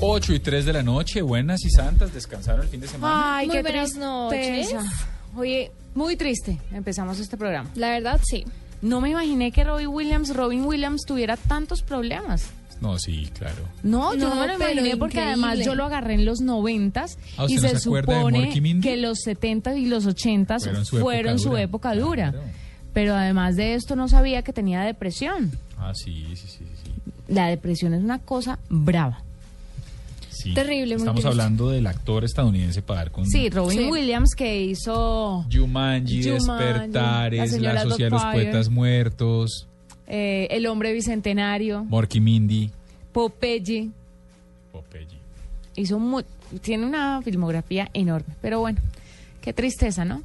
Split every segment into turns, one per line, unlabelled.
8 y 3 de la noche, buenas y santas, descansaron el fin de semana.
Ay,
Muy
qué
buenas noches.
Oye, muy triste empezamos este programa.
La verdad, sí.
No me imaginé que Robin Williams, Robin Williams tuviera tantos problemas.
No, sí, claro.
No, yo no,
No,
me lo imaginé porque
increíble.
además yo lo agarré en los noventas
Ah,
y
¿usted
se,
no se
supone que los 70 y los 80
Fueron
fueron,
su época
su
dura.
época dura.
Claro.
Pero además de esto no sabía que tenía depresión.
Ah, sí, sí, sí, sí.
La depresión es una cosa brava.
Sí.
Terrible, muy
Estamos hablando del actor estadounidense para dar con
Sí, Robin
Sí.
Williams que hizo
Jumanji,
Jumanji, La
Despertares, La,
señora
Sociedad de los. Poetas Muertos,
eh, El hombre bicentenario,
Morky Mindy,
Popeye.
Popeye.
hizo tiene una filmografía enorme, pero bueno, qué tristeza, ¿no?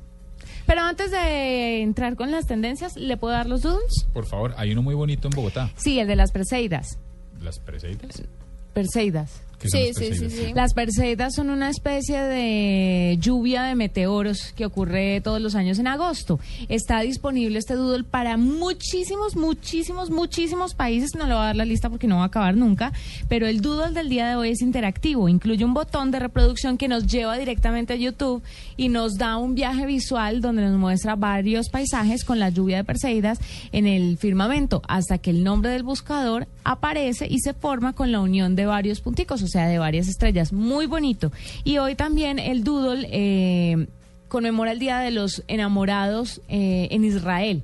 Pero antes de entrar con las tendencias, ¿le puedo dar los doodles?
Por favor, hay uno muy bonito en Bogotá.
Sí, el de las Perseidas.
¿Las Perseidas?
Perseidas.
¿Qué son
Sí,
las
sí, sí.
Las Perseidas son una especie de lluvia de meteoros que ocurre todos los años en agosto. Está disponible este doodle para muchísimos, muchísimos, muchísimos países. No le voy a dar la lista porque no va a acabar nunca. Pero el doodle del día de hoy es interactivo. Incluye un botón de reproducción que nos lleva directamente a YouTube y nos da un viaje visual donde nos muestra varios paisajes con la lluvia de Perseidas en el firmamento hasta que el nombre del buscador aparece y se forma con la unión de varios punticos, o sea, de varias estrellas. Muy bonito. Y hoy también el doodle eh, conmemora el Día de los Enamorados eh, en Israel.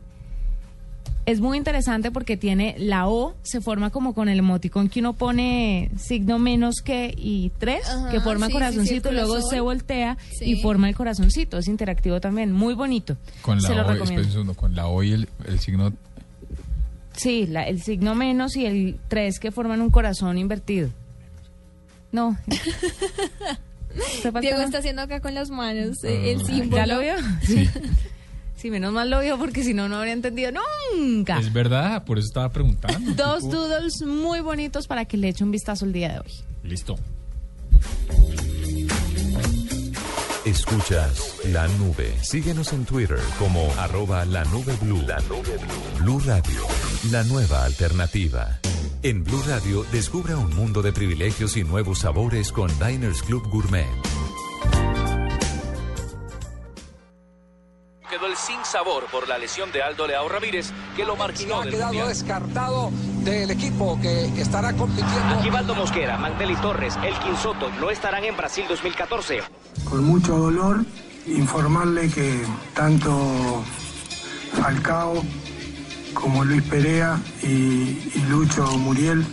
Es muy interesante porque tiene la O, se forma como con el emoticón que uno pone signo menos que y tres,
Ajá,
que forma
sí, sí, sí,
corazoncito, luego se voltea y forma el corazoncito. Es interactivo también, muy bonito.
Con
se
la
lo
O,
recomiendo.
con la O y el, el signo...
Sí, la- el signo menos y el 3 que forman un corazón invertido. No. ¿Te falta
Diego está haciendo acá con las manos eh, el
Ah,
símbolo.
¿Ya lo vio?
Sí,
Sí, menos mal lo vio porque si no, no habría entendido nunca.
es verdad, por eso estaba preguntando.
Dos
Tipo,
doodles muy bonitos para que le eche un vistazo el día de hoy.
Listo.
Escuchas La Nube. Síguenos en Twitter como arroba la nube blue. La nube blue. Blue Radio, la nueva alternativa. En Blue Radio, descubra un mundo de privilegios y nuevos sabores con Diners Club Gourmet.
Quedó el sin sabor por la lesión de Aldo Leao Ramírez, que lo marginó
ha
del
quedado
Mundial.
descartado del equipo que estará compitiendo.
Aquivaldo Mosquera, Mantel y Torres, Elkin Soto no estarán en Brasil 2014.
Con mucho dolor, informarle que tanto Falcao como Luis Perea y, y Lucho Muriel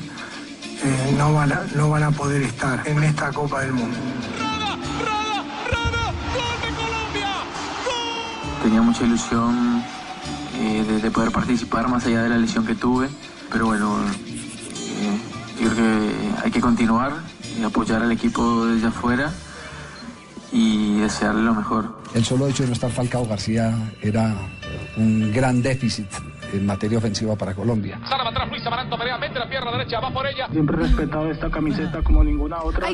eh, no, van a, no van a poder estar en esta Copa del Mundo.
Tenía mucha ilusión eh, de, de poder participar más allá de la lesión que tuve, pero bueno, eh, yo creo que hay que continuar y apoyar al equipo desde afuera y desearle lo mejor.
El solo hecho de no estar Falcao García era un gran déficit en materia ofensiva para Colombia.
Sala atrás Luis Amaranto, Perea, mete la pierna derecha, va por ella.
Siempre he respetado esta camiseta como ninguna otra.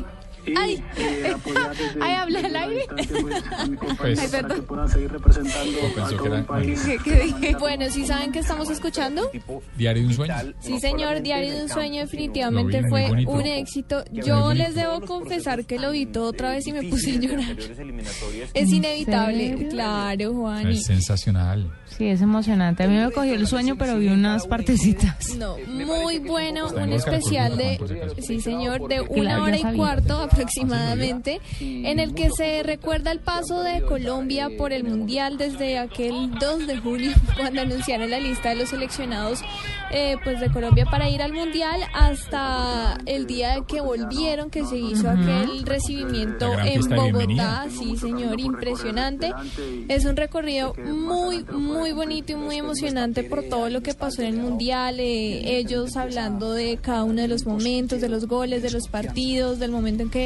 Y
Ay.
eh, apoyar desde,
Ay, ¿habla
desde la
aire?
pues, a mi compañero
Pues-
Ay,
para
perdón.
que puedan seguir representando a
que
todo el país.
¿Qué, qué dije?
Bueno, ¿sí saben qué estamos escuchando?
Diario de un sueño.
Sí, señor, Diario de un Sueño definitivamente fue un éxito. Yo les debo confesar que lo vi todo otra vez y me puse a llorar. Es
¿En
inevitable, claro, Juani.
Es sensacional.
Sí, es emocionante. A mí me cogió el sueño, pero vi unas partecitas.
No, muy bueno, un especial de,
si
sí señor, de una hora y cuarto aproximadamente, en el que se recuerda el paso de Colombia por el Mundial desde aquel 2 de julio, cuando anunciaron la lista de los seleccionados eh, pues de Colombia para ir al Mundial, hasta el día de que volvieron, que se hizo aquel recibimiento en Bogotá, sí señor, impresionante. Es un recorrido muy, muy bonito y muy emocionante por todo lo que pasó en el Mundial, eh, ellos hablando de cada uno de los momentos, de los goles, de los partidos, del momento en que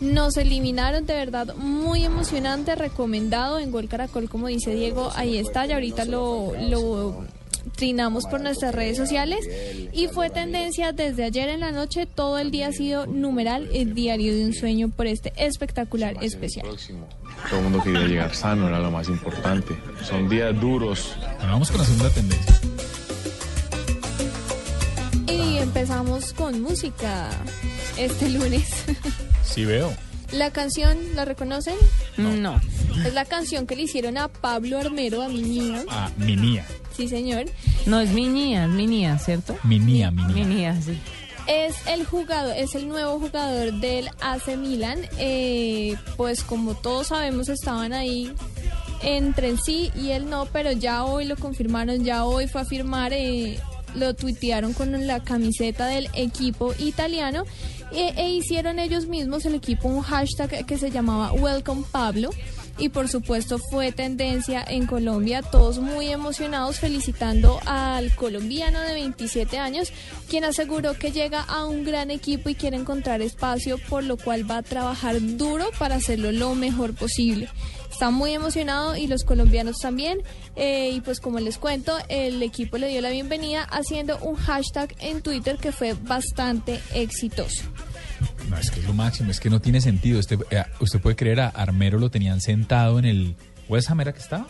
nos eliminaron, de verdad, muy emocionante, recomendado en Gol Caracol, como dice Diego, ahí está, y ahorita lo... lo trinamos por nuestras redes sociales y fue tendencia desde ayer en la noche, todo el día ha sido numeral el diario de un sueño por este espectacular especial.
Todo el mundo quería llegar sano, era lo más importante. Son días duros.
Bueno, vamos con la segunda tendencia.
Y empezamos con música este lunes.
Sí veo.
La canción, ¿la reconocen?
No.
Es la canción que le hicieron a Pablo Armero, a mi niña.
Ah, mi mía.
Sí, señor.
No es mi niña, es mi niña, ¿cierto?
Mi mía, mi
Mi
mía.
niña, sí.
Es el jugador, es el nuevo jugador del AC Milan. Eh, pues como todos sabemos estaban ahí entre el sí y el no, pero ya hoy lo confirmaron, ya hoy fue a firmar, eh, lo tuitearon con la camiseta del equipo italiano e, e hicieron ellos mismos el equipo un hashtag que se llamaba Welcome Pablo. Y por supuesto fue tendencia en Colombia, todos muy emocionados felicitando al colombiano de 27 años, quien aseguró que llega a un gran equipo y quiere encontrar espacio, por lo cual va a trabajar duro para hacerlo lo mejor posible. Está muy emocionado y los colombianos también. eh, y pues como les cuento, el equipo le dio la bienvenida haciendo un hashtag en Twitter que fue bastante exitoso.
No, es que es lo máximo, es que no tiene sentido. Este, eh, usted puede creer, a Armero lo tenían sentado en el... ¿West Ham era que estaba?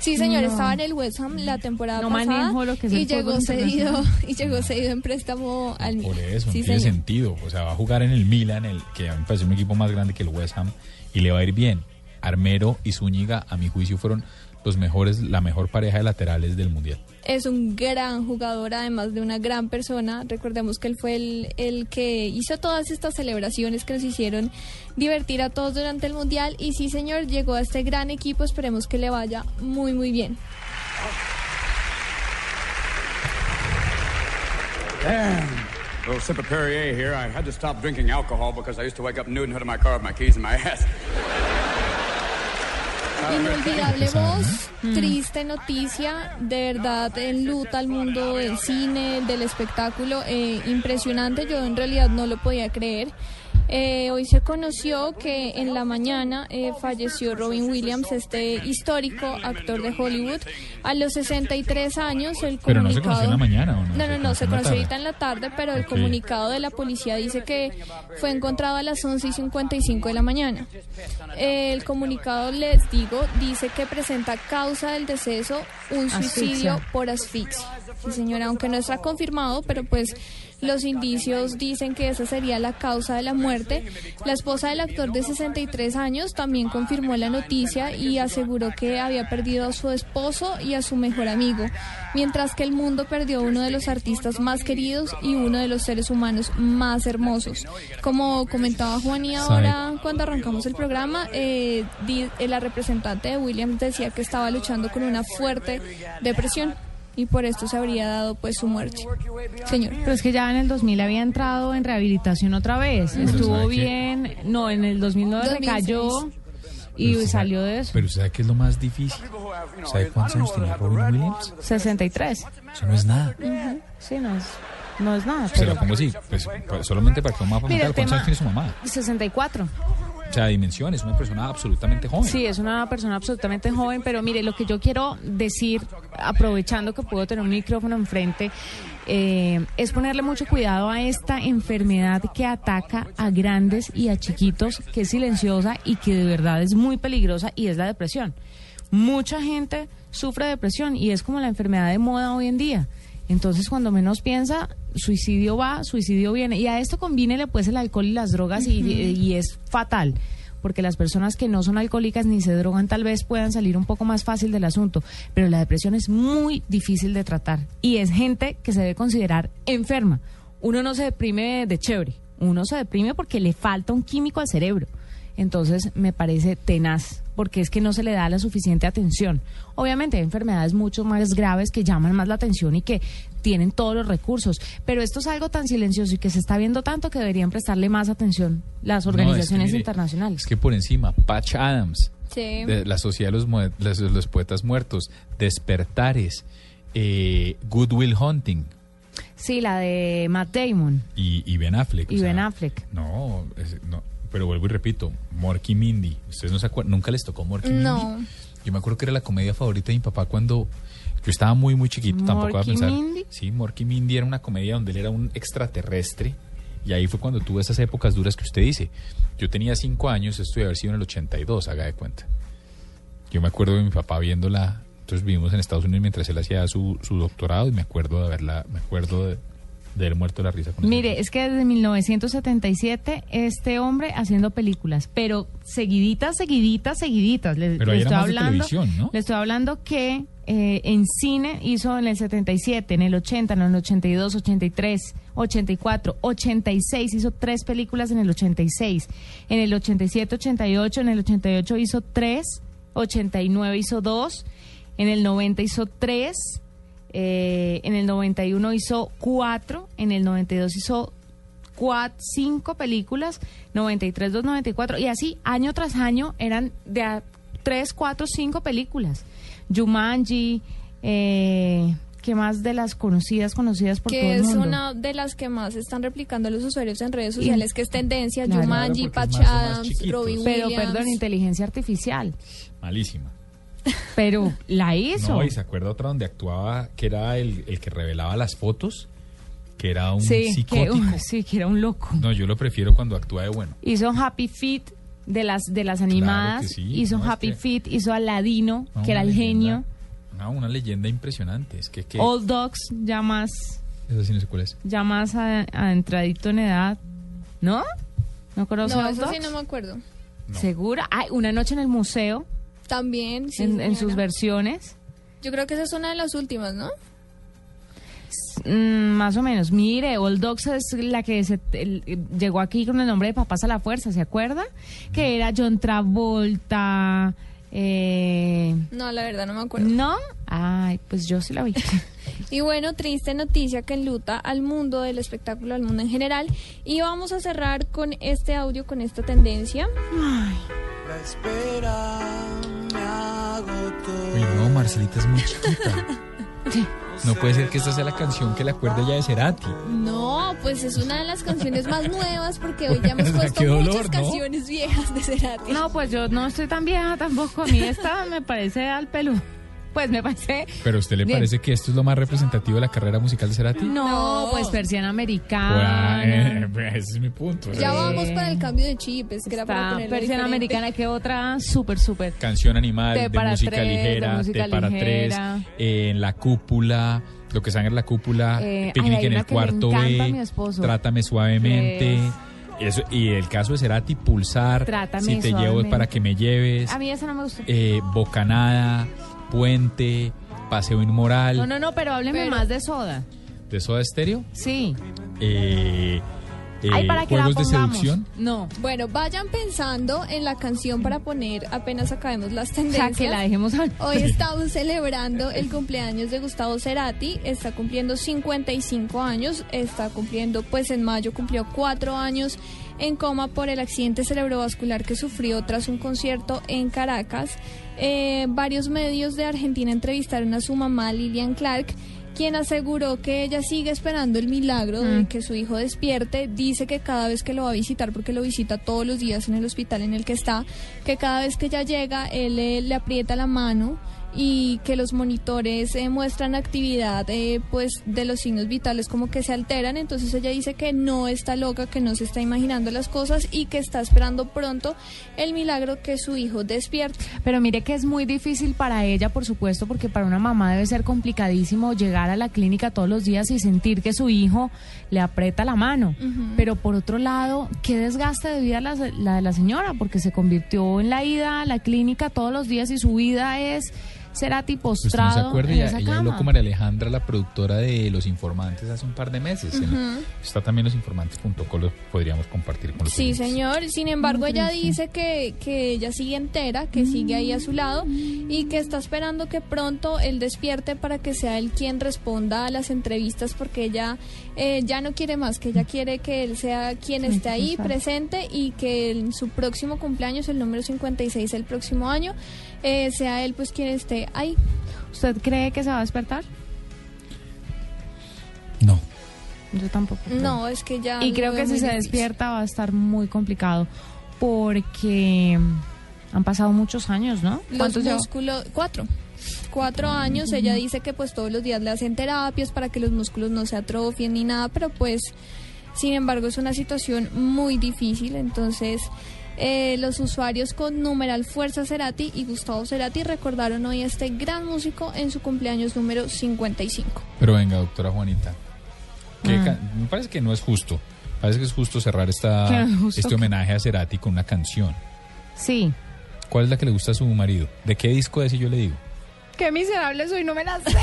Sí, señor,
No.
estaba en el West Ham la temporada
No
pasada
manejo lo que es
y
el
llegó cedido y llegó cedido en préstamo al
Por
Milan.
eso,
Sí,
no tiene
señor.
sentido. O sea, va a jugar en el Milan, el, que a mí me parece un equipo más grande que el West Ham, y le va a ir bien. Armero y Zúñiga, a mi juicio, fueron los mejores, la mejor pareja de laterales del Mundial.
Es un gran jugador, además de una gran persona. Recordemos que él fue el, el que hizo todas estas celebraciones que nos hicieron divertir a todos durante el Mundial. Y sí, señor, llegó a este gran equipo. Esperemos que le vaya muy, muy bien.
Little sip of Perrier here. I had to stop drinking alcohol because I used to wake up nude and hood of my car with my keys in my ass.
Inolvidable voz, triste noticia, de verdad enluta al mundo del cine, del espectáculo, eh, impresionante, yo en realidad no lo podía creer. Eh, hoy se conoció que en la mañana eh, falleció Robin Williams, este histórico actor de Hollywood, a los 63 años. El
Pero no se
comunicado-
conoció en la mañana, ¿o no?
No, no, no, se conoció ahorita en la tarde, pero el comunicado de la policía dice que fue encontrado a las 11 y 55 de la mañana. El comunicado, les digo, dice que presenta causa del deceso un suicidio
Asfixia.
por asfixia. Sí, señora, aunque no está confirmado, pero pues los indicios dicen que esa sería la causa de la muerte. La esposa del actor de 63 años también confirmó la noticia y aseguró que había perdido a su esposo y a su mejor amigo, mientras que el mundo perdió a uno de los artistas más queridos y uno de los seres humanos más hermosos. Como comentaba Juan y ahora cuando arrancamos el programa, eh, eh, la representante de Williams decía que estaba luchando con una fuerte depresión y por esto se habría dado pues su muerte. Señor.
Pero es que ya en el 2000 había entrado en rehabilitación otra vez.
Pero
Estuvo bien. No, en el 2009 recayó
2006.
y
Pero usted
salió
sabe-
de eso.
Pero ¿sabe qué es lo más difícil? ¿Sabe cuántos años tenía Robin Williams?
63.
Eso no es nada.
Ujú. Sí, no es, no es nada.
Se
Pero
lo pongo así, pues, solamente para que un mapa
Mira,
¿Cuántos años tiene su mamá?
64.
O sea, dimensiones, una persona absolutamente joven.
Sí, es una persona absolutamente joven, pero mire, lo que yo quiero decir, aprovechando que puedo tener un micrófono enfrente, eh, es ponerle mucho cuidado a esta enfermedad que ataca a grandes y a chiquitos, que es silenciosa y que de verdad es muy peligrosa y es la depresión. Mucha gente sufre depresión y es como la enfermedad de moda hoy en día. Entonces, cuando menos piensa, suicidio va, suicidio viene. Y a esto combínele pues el alcohol y las drogas y, y es fatal porque las personas que no son alcohólicas ni se drogan tal vez puedan salir un poco más fácil del asunto, pero la depresión es muy difícil de tratar y es gente que se debe considerar enferma. Uno no se deprime de chévere, uno se deprime porque le falta un químico al cerebro. Entonces me parece tenaz, porque es que no se le da la suficiente atención. Obviamente hay enfermedades mucho más graves que llaman más la atención y que tienen todos los recursos, pero esto es algo tan silencioso y que se está viendo tanto que deberían prestarle más atención las
No, es que
organizaciones
mire,
internacionales.
Es que por encima, Patch Adams,
Sí.
de la Sociedad de los, Mue- los, los Poetas Muertos, Despertares, eh, Good Will Hunting
Sí, la de Matt Damon
y, y Ben Affleck. o
y
sea,
Ben Affleck.
No, es- no, pero vuelvo y repito, Morky Mindy. ¿Ustedes no se acuerdan? ¿Nunca les tocó Morky
No.
Mindy? Yo me acuerdo que era la comedia favorita de mi papá cuando yo estaba muy, muy chiquito. Tampoco iba a
¿Morky
pensar.
Mindy?
Sí, Morky Mindy era una comedia donde él era un extraterrestre. Y ahí fue cuando tuve esas épocas duras que usted dice. Yo tenía cinco años, esto debe haber sido en el 82, haga de cuenta. Yo me acuerdo de mi papá viéndola. Entonces vivimos en Estados Unidos mientras él hacía su, su doctorado y me acuerdo de haberla, me acuerdo de, de haber muerto de la risa con
Mire, es que desde 1977 este hombre haciendo películas, pero seguiditas, seguiditas, seguiditas. Le,
Pero
le estoy hablando,
¿no?
Le estoy hablando que eh, en cine hizo en el 77, en el 80, en el 82, 83, 84, 86, hizo tres películas en el 86. En el 87, 88, en el 88 hizo tres, 89 hizo dos, en el 90 hizo tres. Eh, en el 91 hizo cuatro, en el 92 hizo cuatro, cinco películas, 93, 2, 94, y así año tras año eran de a tres, cuatro, cinco películas. Jumanji, eh, ¿qué más de las conocidas, conocidas por todo
que
el
es
mundo?
una de las que más están replicando los usuarios en redes
Y-
sociales, que es tendencia,
Claro.
Jumanji,
Claro,
Patch
es
Adams. Robin
Pero
Williams.
perdón, inteligencia artificial.
Malísima.
Pero la hizo.
No, y se acuerda otra donde actuaba, que era el, el que revelaba las fotos, que era un
sí, que,
psicótico.
sí, que era un loco.
No, yo lo prefiero cuando actúa de bueno.
Hizo Happy Feet de las de las animadas,
sí,
hizo
no, es
Happy
que-
Feet, hizo Aladino,
No,
que era el
leyenda.
genio.
No, una leyenda impresionante. Es que, que
Old Dogs, ya más,
eso sí no sé cuál es.
ya más a- adentradito en edad. ¿No? ¿No conoce
No,
Old
eso sí
Dogs?
no me acuerdo.
¿Segura? Ay, Una noche en el museo,
También, sí,
en, en sus versiones.
Yo creo que esa es una de las últimas, ¿no?
Mm, más o menos. Mire, Old Dogs es la que se, el- llegó aquí con el nombre de Papás a la Fuerza, ¿se acuerda? Que era John Travolta. Eh,
No, la verdad no me acuerdo.
¿No? Ay, pues yo sí la vi.
Y bueno, triste noticia que enluta al mundo del espectáculo, al mundo en general. Y vamos a cerrar con este audio, con esta tendencia.
La espera me agotó.
Uy, no, Marcelita es muy chiquita. No puede ser que esta sea la canción que le acuerde ya de Cerati.
No, pues es una de las canciones más nuevas porque hoy ya hemos puesto
dolor,
muchas
¿no?
canciones viejas de Cerati.
No, pues yo no estoy tan vieja tampoco. A mí esta me parece al pelo. Pues me parece.
Pero a usted le
Bien.
parece que esto es lo más representativo de la carrera musical de Cerati?
No, pues persiana americana.
ese es mi punto.
Ya vamos para el cambio de chip, es que era para
Está persiana
diferente.
americana, que otra súper, súper.
Canción animal, de
para
música
tres, de
ligera,
música
T para
ligera.
tres, eh, en la cúpula, lo que sangra en la cúpula,
Eh,
picnic
ay,
en el cuarto B,
mi esposo.
Trátame suavemente. Eso, y el caso de Cerati, pulsar,
Trátame
si te llevo es para que me lleves,
A mí esa no me gustó.
eh, bocanada, puente, paseo inmoral,
No, no, no, pero hábleme
Pero-
más de soda.
de Soda Stereo,
Sí.
eh, eh,
Ay, para que la
juegos de
pongamos.
seducción.
No.
Bueno, vayan pensando en la canción para poner apenas acabemos las
O sea,
tendencias.
que la dejemos hablar.
Hoy estamos celebrando el cumpleaños de Gustavo Cerati, está cumpliendo 55 años, está cumpliendo, pues en mayo cumplió cuatro años en coma por el accidente cerebrovascular que sufrió tras un concierto en Caracas. Eh, varios medios de Argentina entrevistaron a su mamá Lilian Clark quien aseguró que ella sigue esperando el milagro de
Mm.
que su hijo despierte. Dice que cada vez que lo va a visitar, porque lo visita todos los días en el hospital en el que está, que cada vez que ella llega, él eh, le aprieta la mano y que los monitores eh, muestran actividad eh, pues de los signos vitales como que se alteran entonces ella dice que no está loca que no se está imaginando las cosas y que está esperando pronto el milagro que su hijo despierte
Pero mire que es muy difícil para ella, por supuesto, porque para una mamá debe ser complicadísimo llegar a la clínica todos los días y sentir que su hijo le aprieta la mano. Pero por otro lado, qué desgaste de vida la, la de la señora, porque se convirtió en la ida a la clínica todos los días y su vida es Cerati
Usted
postrado
no se acuerda,
en
ella,
esa
ella habló con María Alejandra, la productora de Los Informantes, hace un par de meses. En-
Ujú.
está también losinformantes.com, lo podríamos compartir con los
Sí, señor. Sin embargo, ella dice que, que ella sigue entera, que sigue ahí a su lado y que está esperando que pronto él despierte para que sea él quien responda a las entrevistas porque ella eh, ya no quiere más, que ella quiere que él sea quien esté ahí presente y que en su próximo cumpleaños, el número 56 el próximo año, eh, sea él pues quien esté ahí.
¿Usted cree que se va a despertar?
No.
Yo tampoco. creo.
No, es que ya...
Y creo que si se
difícil.
despierta va a estar muy complicado porque han pasado muchos años, ¿no?
Los
¿Cuántos lleva?
músculos, cuatro. Cuatro años, ella dice que pues todos los días le hacen terapias para que los músculos no se atrofien ni nada, pero pues sin embargo es una situación muy difícil, entonces eh, los usuarios con numeral Fuerza Cerati y Gustavo Cerati recordaron hoy a este gran músico en su cumpleaños número 55.
Pero venga, doctora Juanita. ¿qué
Ah.
Me parece que no es justo. Parece que es justo cerrar esta,
¿Qué es justo
este homenaje a Cerati con una canción.
Sí.
¿Cuál es la que le gusta a su marido? ¿De qué disco es? Y yo le digo.
Qué miserable soy, no me la sé.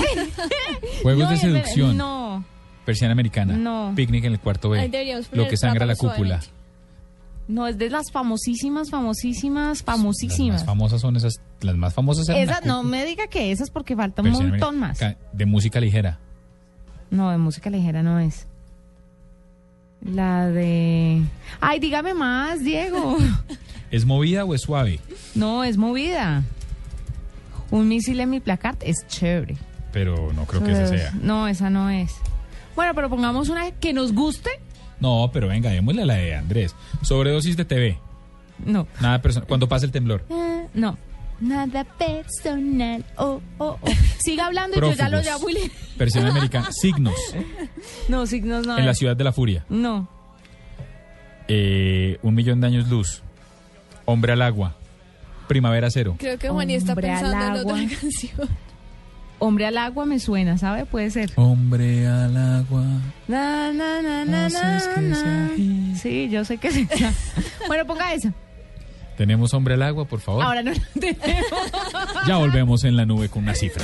Juegos
No,
de seducción.
No.
Persiana americana.
No.
Picnic en el cuarto B.
poner
Lo que sangra la cúpula.
suavemente.
No, es de las famosísimas, famosísimas,
Las
famosísimas.
más famosas son esas. Las más famosas eran
Esas, no me diga que esas porque falta un montón más.
De música ligera.
No, de música ligera no es. La de... Ay, dígame más, Diego.
¿Es movida o es suave?
No, es movida. Un misil en mi placard es chévere.
Pero no creo que esa sea.
No, esa no es. Bueno, pero pongamos una que nos guste.
No, pero venga, démosle a la de Andrés. Sobredosis de TV.
No.
Nada personal. Cuando pasa el temblor.
Ah, no. Nada personal. Oh, oh, oh. Siga hablando y yo ya lo llamo y le-
Persiana americana. Signos.
No, signos no.
En la
es.
ciudad de la furia.
No.
Eh, un millón de años luz. Hombre al agua. Primavera cero.
Creo que Juani está
Hombre al
pensando en
agua.
otra canción.
Hombre al agua me suena, ¿sabe? Puede ser.
Hombre al agua.
Na, na, na, na, na. Sí, yo sé que es esa. bueno, ponga esa.
Tenemos hombre al agua, por favor.
Ahora no la tenemos.
Ya volvemos en la nube con una cifra.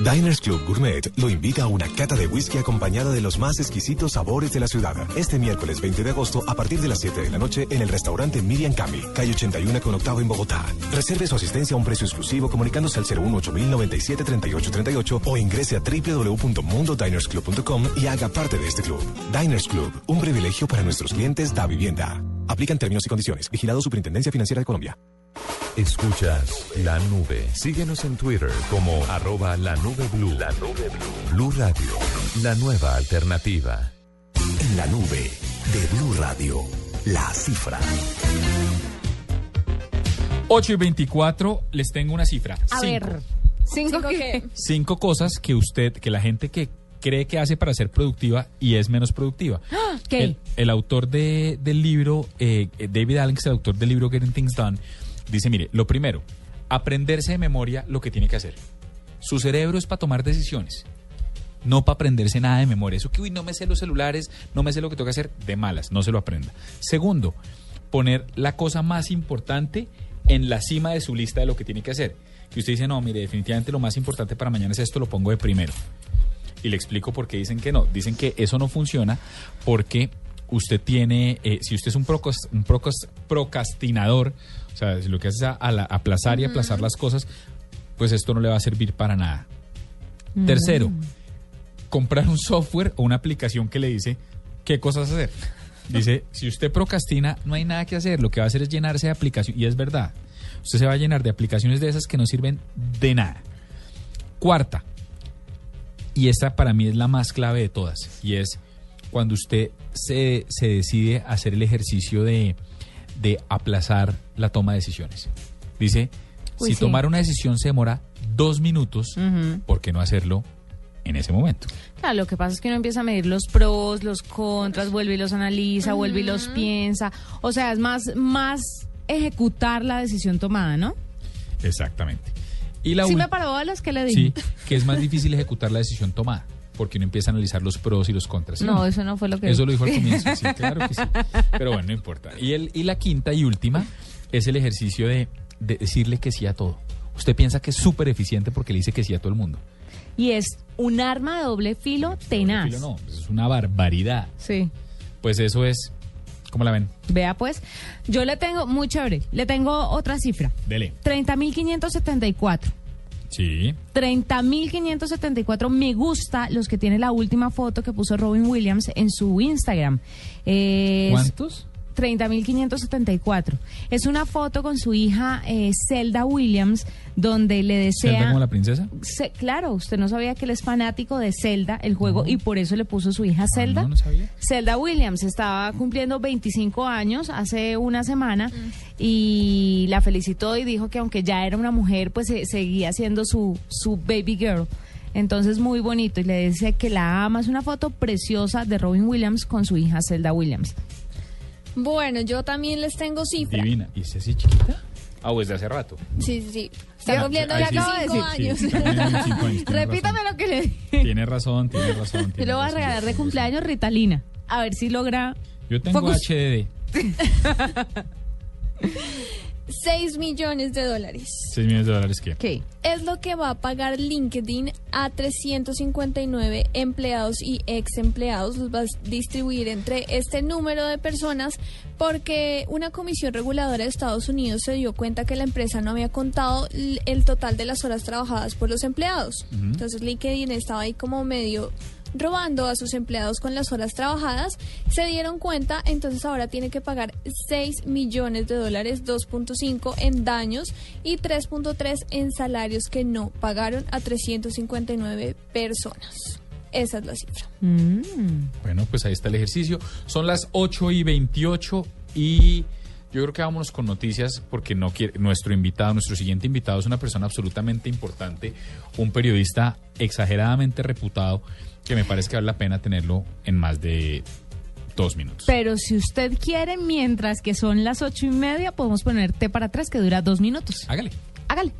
Diners Club Gourmet lo invita a una cata de whisky acompañada de los más exquisitos sabores de la ciudad. Este miércoles 20 de agosto a partir de las 7 de la noche en el restaurante Miriam Cami, calle 81 con octavo en Bogotá. Reserve su asistencia a un precio exclusivo comunicándose al 018 3838 o ingrese a www.mundodinersclub.com y haga parte de este club. Diners Club, un privilegio para nuestros clientes da vivienda. Aplican términos y condiciones. Vigilado Superintendencia Financiera de Colombia.
Escuchas la nube. Síguenos en Twitter como arroba la nube blue. La nube blue. Blue Radio, la nueva alternativa.
En la nube de Blue Radio, la cifra.
8 y 24, les tengo una cifra.
A
Cinco.
ver, ¿cinco,
¿Cinco
qué?
Cinco cosas que usted, que la gente que cree que hace para ser productiva y es menos productiva.
¿Qué?
El, el autor de- del libro, eh, David Allen, que es el autor del libro Getting Things Done, dice, mire, lo primero, aprenderse de memoria lo que tiene que hacer. Su cerebro es para tomar decisiones, no para aprenderse nada de memoria. Eso que, uy, no me sé los celulares, no me sé lo que que hacer, de malas, no se lo aprenda. Segundo, poner la cosa más importante en la cima de su lista de lo que tiene que hacer. Que usted dice, no, mire, definitivamente lo más importante para mañana es esto, lo pongo de primero. Y le explico por qué dicen que no. Dicen que eso no funciona porque usted tiene, eh, si usted es un, procas- un procrastinador, o sea, si lo que hace es a- a la- aplazar y aplazar las cosas, pues esto no le va a servir para nada. Tercero, comprar un software o una aplicación que le dice qué cosas hacer. Dice, si usted procrastina, no hay nada que hacer, lo que va a hacer es llenarse de aplicaciones, y es verdad, usted se va a llenar de aplicaciones de esas que no sirven de nada. Cuarta, y esta para mí es la más clave de todas, y es cuando usted se, se decide hacer el ejercicio de, de aplazar la toma de decisiones. Dice,
Uy,
si
sí.
tomar una decisión se demora dos minutos. ¿por qué no hacerlo en ese momento?
Claro, lo que pasa es que uno empieza a medir los pros, los contras, vuelve y los analiza, vuelve y los piensa. O sea, es más, más ejecutar la decisión tomada, ¿no?
Exactamente. Y la
sí me paró a las que le dije.
Sí, que es más difícil ejecutar la decisión tomada, porque uno empieza a analizar los pros y los contras. ¿sí o
No, eso no fue lo que
Eso lo dijo al comienzo, sí, claro que sí. Pero bueno, no importa. Y, el, y la quinta y última es el ejercicio de, de decirle que sí a todo. Usted piensa que es súper eficiente porque le dice que sí a todo el mundo.
Y es un arma de doble filo tenaz.
Filo, no, eso es una barbaridad.
Sí.
Pues eso es, ¿cómo la ven?
Vea pues, yo le tengo, muy chévere, le tengo otra cifra.
Dele.
30.574.
Sí.
30.574 me gusta los que tiene la última foto que puso Robin Williams en su Instagram. Es
¿Cuántos?
30.574. Es una foto con su hija eh, Zelda Williams donde le desea...
¿Zelda como la princesa?
Se- claro, usted no sabía que él es fanático de Zelda, el juego, y por eso le puso su hija Zelda.
Ah, no, no sabía.
Zelda Williams estaba cumpliendo 25 años hace una semana y la felicitó y dijo que aunque ya era una mujer, pues se- seguía siendo su, su baby girl. Entonces muy bonito y le dice que la ama. Es una foto preciosa de Robin Williams con su hija Zelda Williams.
Bueno, yo también les tengo cifra.
Divina. ¿Y es así chiquita? Ah, pues de hace rato.
Sí, sí, sí. Está cumpliendo. 25
Sí,
años.
sí, también 25 años, tiene
Repítame lo que le dije.
Tiene razón, tiene razón.
Yo le voy a regalar de cumpleaños Ritalina. A ver si logra.
Yo tengo
Focus.
HDD.
6 millones de dólares.
6 millones de dólares, ¿qué?
¿Qué?
Es lo que va a pagar LinkedIn a 359 empleados y ex empleados. Los va a distribuir entre este número de personas porque una comisión reguladora de Estados Unidos se dio cuenta que la empresa no había contado el total de las horas trabajadas por los empleados. Entonces LinkedIn estaba ahí como medio robando a sus empleados con las horas trabajadas, se dieron cuenta, entonces ahora tiene que pagar 6 millones de dólares, 2.5 en daños y 3.3 en salarios que no pagaron a 359 personas. Esa es la cifra.
Bueno, pues ahí está el ejercicio. Son las 8 y 28 y yo creo que vámonos con noticias porque no quiere, nuestro invitado, nuestro siguiente invitado es una persona absolutamente importante, un periodista exageradamente reputado que me parece que vale la pena tenerlo en más de dos minutos.
Pero si usted quiere, mientras que son las ocho y media, podemos poner té para atrás que dura dos minutos.
Hágale.
Hágale.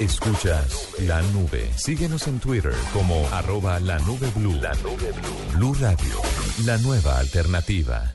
Escuchas la nube. Síguenos en Twitter como arroba la nube blue. La nube blue. Blue Radio, la nueva alternativa.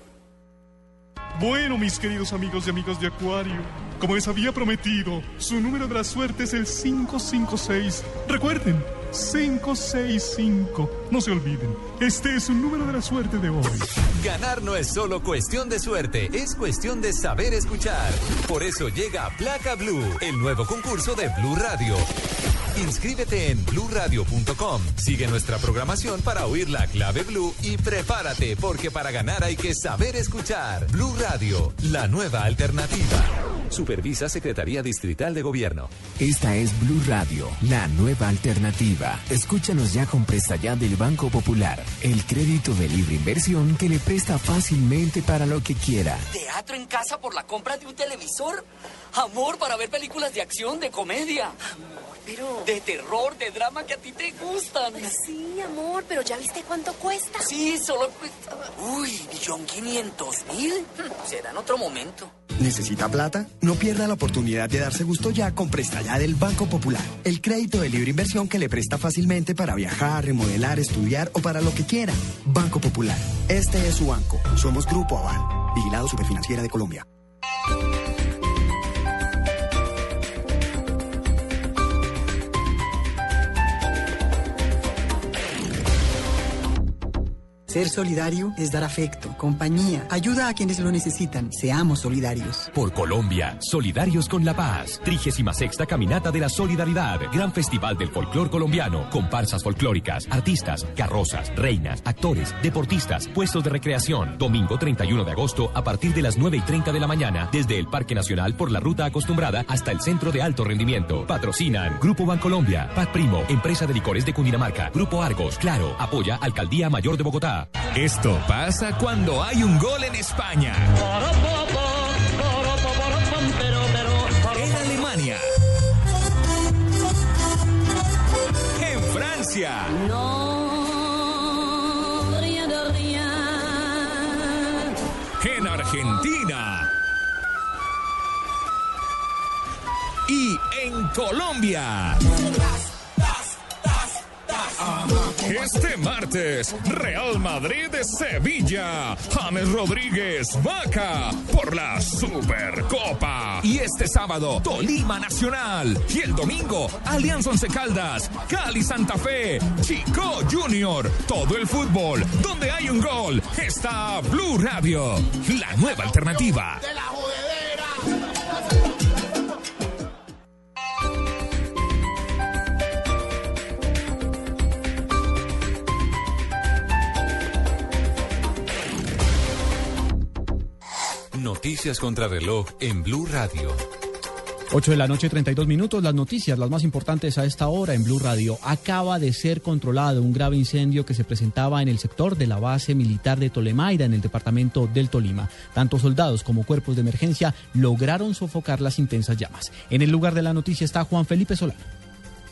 Bueno, mis queridos amigos y amigas de Acuario, como les había prometido, su número de la suerte es el 556. Recuerden, 565. No se olviden, este es un número de la suerte de hoy.
Ganar no es solo cuestión de suerte, es cuestión de saber escuchar. Por eso llega Placa Blue, el nuevo concurso de Blue Radio. Inscríbete en bluradio.com. Sigue nuestra programación para oír la clave Blue y prepárate porque para ganar hay que saber escuchar. Blue Radio, la nueva alternativa. Supervisa Secretaría Distrital de Gobierno.
Esta es Blue Radio, la nueva alternativa. Escúchanos ya con Presta Ya del Banco Popular, el crédito de libre inversión que le presta fácilmente para lo que quiera.
¿Teatro en casa por la compra de un televisor? Amor para ver películas de acción, de comedia. Pero. De terror, de drama que a ti te gustan.
Sí, amor, pero ¿ya viste cuánto cuesta?
Sí, solo cuesta. Uy, millón quinientos mil. Hmm, Será en otro momento.
¿Necesita plata? No pierda la oportunidad de darse gusto ya con Presta Ya del Banco Popular. El crédito de libre inversión que le presta fácilmente para viajar, remodelar, estudiar o para lo que quiera. Banco Popular. Este es su banco. Somos Grupo Aval. Vigilado Superfinanciera de Colombia.
Ser solidario es dar afecto, compañía, ayuda a quienes lo necesitan. Seamos solidarios.
Por Colombia, solidarios con la paz. 36 Caminata de la Solidaridad. Gran Festival del Folclor Colombiano. Comparsas folclóricas, artistas, carrozas, reinas, actores, deportistas, puestos de recreación. Domingo 31 de agosto a partir de las 9 y 30 de la mañana. Desde el Parque Nacional por la ruta acostumbrada hasta el Centro de Alto Rendimiento. Patrocinan Grupo Bancolombia, Pac Primo, Empresa de Licores de Cundinamarca, Grupo Argos, Claro, apoya Alcaldía Mayor de Bogotá.
Esto pasa cuando hay un gol en España. En Alemania. En Francia. En Argentina. Y en Colombia. Este martes, Real Madrid de Sevilla, James Rodríguez, Vaca, por la Supercopa. Y este sábado, Tolima Nacional. Y el domingo, Alianza Once Caldas, Cali Santa Fe, Chico Junior. Todo el fútbol, donde hay un gol, está Blue Radio, la nueva alternativa.
Noticias contra reloj en Blue Radio.
8 de la noche, 32 minutos. Las noticias, las más importantes a esta hora en Blue Radio. Acaba de ser controlado un grave incendio que se presentaba en el sector de la base militar de Tolemaida, en el departamento del Tolima. Tanto soldados como cuerpos de emergencia lograron sofocar las intensas llamas. En el lugar de la noticia está Juan Felipe Solano.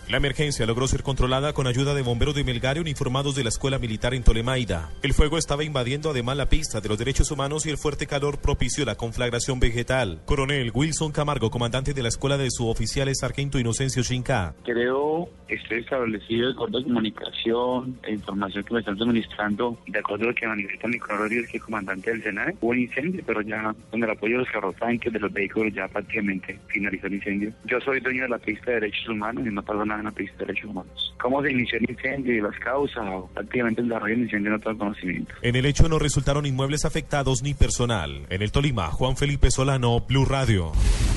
La emergencia logró ser controlada con ayuda de bomberos de Melgario uniformados de la Escuela Militar en Tolemaida. El fuego estaba invadiendo además la pista de los derechos humanos y el fuerte calor propició la conflagración vegetal. Coronel Wilson Camargo, comandante de la Escuela de Suboficiales Sargento Inocencio Shinka.
Creo estoy establecido de acuerdo a comunicación e información que me están suministrando, de acuerdo a lo que manifiesta Nicolás Rodríguez, que es comandante del Senado. Hubo un incendio, pero ya con el apoyo de los carrotanques, de los vehículos, ya prácticamente finalizó el incendio. Yo soy dueño de la pista de derechos humanos y no nada en la pista de derechos humanos. ¿Cómo se inició el incendio y las causas? O prácticamente el desarrollo del incendio no tengo conocimiento.
En el hecho no resultaron inmuebles afectados ni personal. En el Tolima, Juan Felipe Solano, Blue Radio.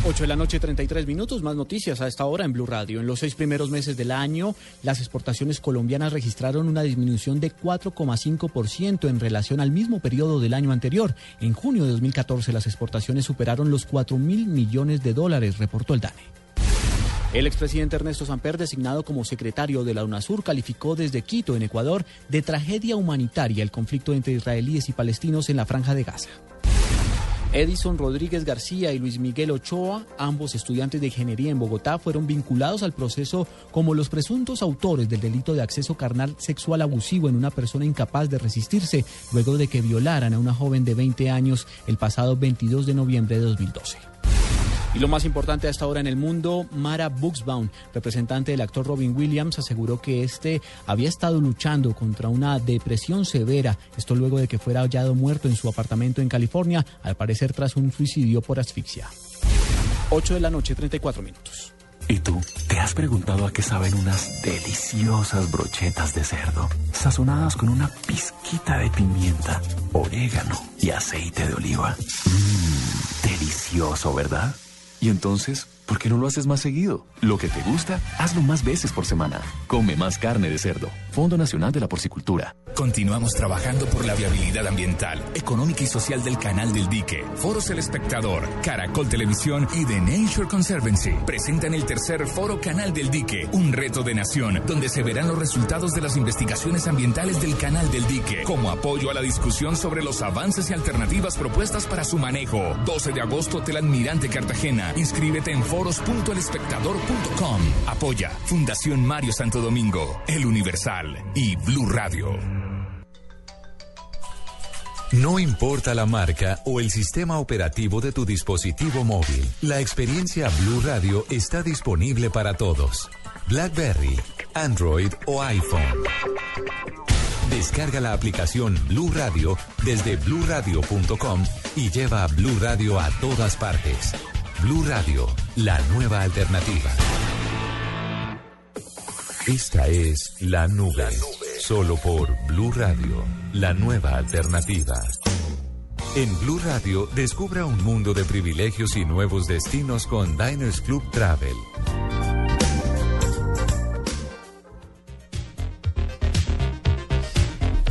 8 de la noche, 33 minutos. Más noticias a esta hora en Blue Radio. En los seis primeros meses del año, las exportaciones colombianas registraron una disminución de 4,5% en relación al mismo periodo del año anterior. En junio de 2014, las exportaciones superaron los 4 mil millones de dólares, reportó el DANE. El expresidente Ernesto Samper, designado como secretario de la UNASUR, calificó desde Quito, en Ecuador, de tragedia humanitaria el conflicto entre israelíes y palestinos en la franja de Gaza. Edison Rodríguez García y Luis Miguel Ochoa, ambos estudiantes de ingeniería en Bogotá, fueron vinculados al proceso como los presuntos autores del delito de acceso carnal sexual abusivo en una persona incapaz de resistirse luego de que violaran a una joven de 20 años el pasado 22 de noviembre de 2012. Y lo más importante a esta hora en el mundo, Mara Buxbaum, representante del actor Robin Williams, aseguró que este había estado luchando contra una depresión severa, esto luego de que fuera hallado muerto en su apartamento en California, al parecer tras un suicidio por asfixia. 8 de la noche, 34 minutos.
¿Y tú? ¿Te has preguntado a qué saben unas deliciosas brochetas de cerdo, sazonadas con una pizquita de pimienta, orégano y aceite de oliva? Mmm, delicioso, ¿verdad? Y entonces, ¿por qué no lo haces más seguido? Lo que te gusta, hazlo más veces por semana. Come más carne de cerdo. Fondo Nacional de la Porcicultura.
Continuamos trabajando por la viabilidad ambiental, económica y social del Canal del Dique. Foros El Espectador, Caracol Televisión y The Nature Conservancy presentan el tercer Foro Canal del Dique, un reto de nación, donde se verán los resultados de las investigaciones ambientales del Canal del Dique, como apoyo a la discusión sobre los avances y alternativas propuestas para su manejo. 12 de agosto, Hotel Admirante Cartagena. Inscríbete en foros.elespectador.com. Apoya Fundación Mario Santo Domingo, El Universal y Blue Radio.
No importa la marca o el sistema operativo de tu dispositivo móvil, la experiencia Blue Radio está disponible para todos. BlackBerry, Android o iPhone. Descarga la aplicación Blue Radio desde bluradio.com y lleva a Blue Radio a todas partes. Blue Radio, la nueva alternativa. Esta es La Nube, solo por Blue Radio, la nueva alternativa. En Blue Radio, descubra un mundo de privilegios y nuevos destinos con Diners Club Travel.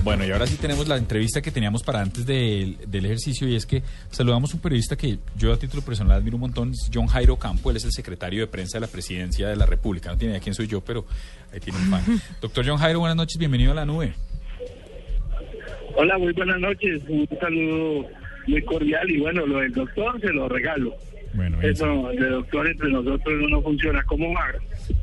Bueno, y ahora sí tenemos la entrevista que teníamos para antes del, del ejercicio y es que saludamos a un periodista que yo a título personal admiro un montón, es John Jairo Campo, él es el secretario de prensa de la presidencia de la República. No tiene idea quién soy yo, pero ahí tiene un fan. Doctor John Jairo, buenas noches, bienvenido a la nube.
Hola, muy buenas noches, un saludo muy cordial y bueno, lo del doctor se lo regalo.
Bueno,
Eso de doctor entre nosotros no funciona. ¿Cómo va?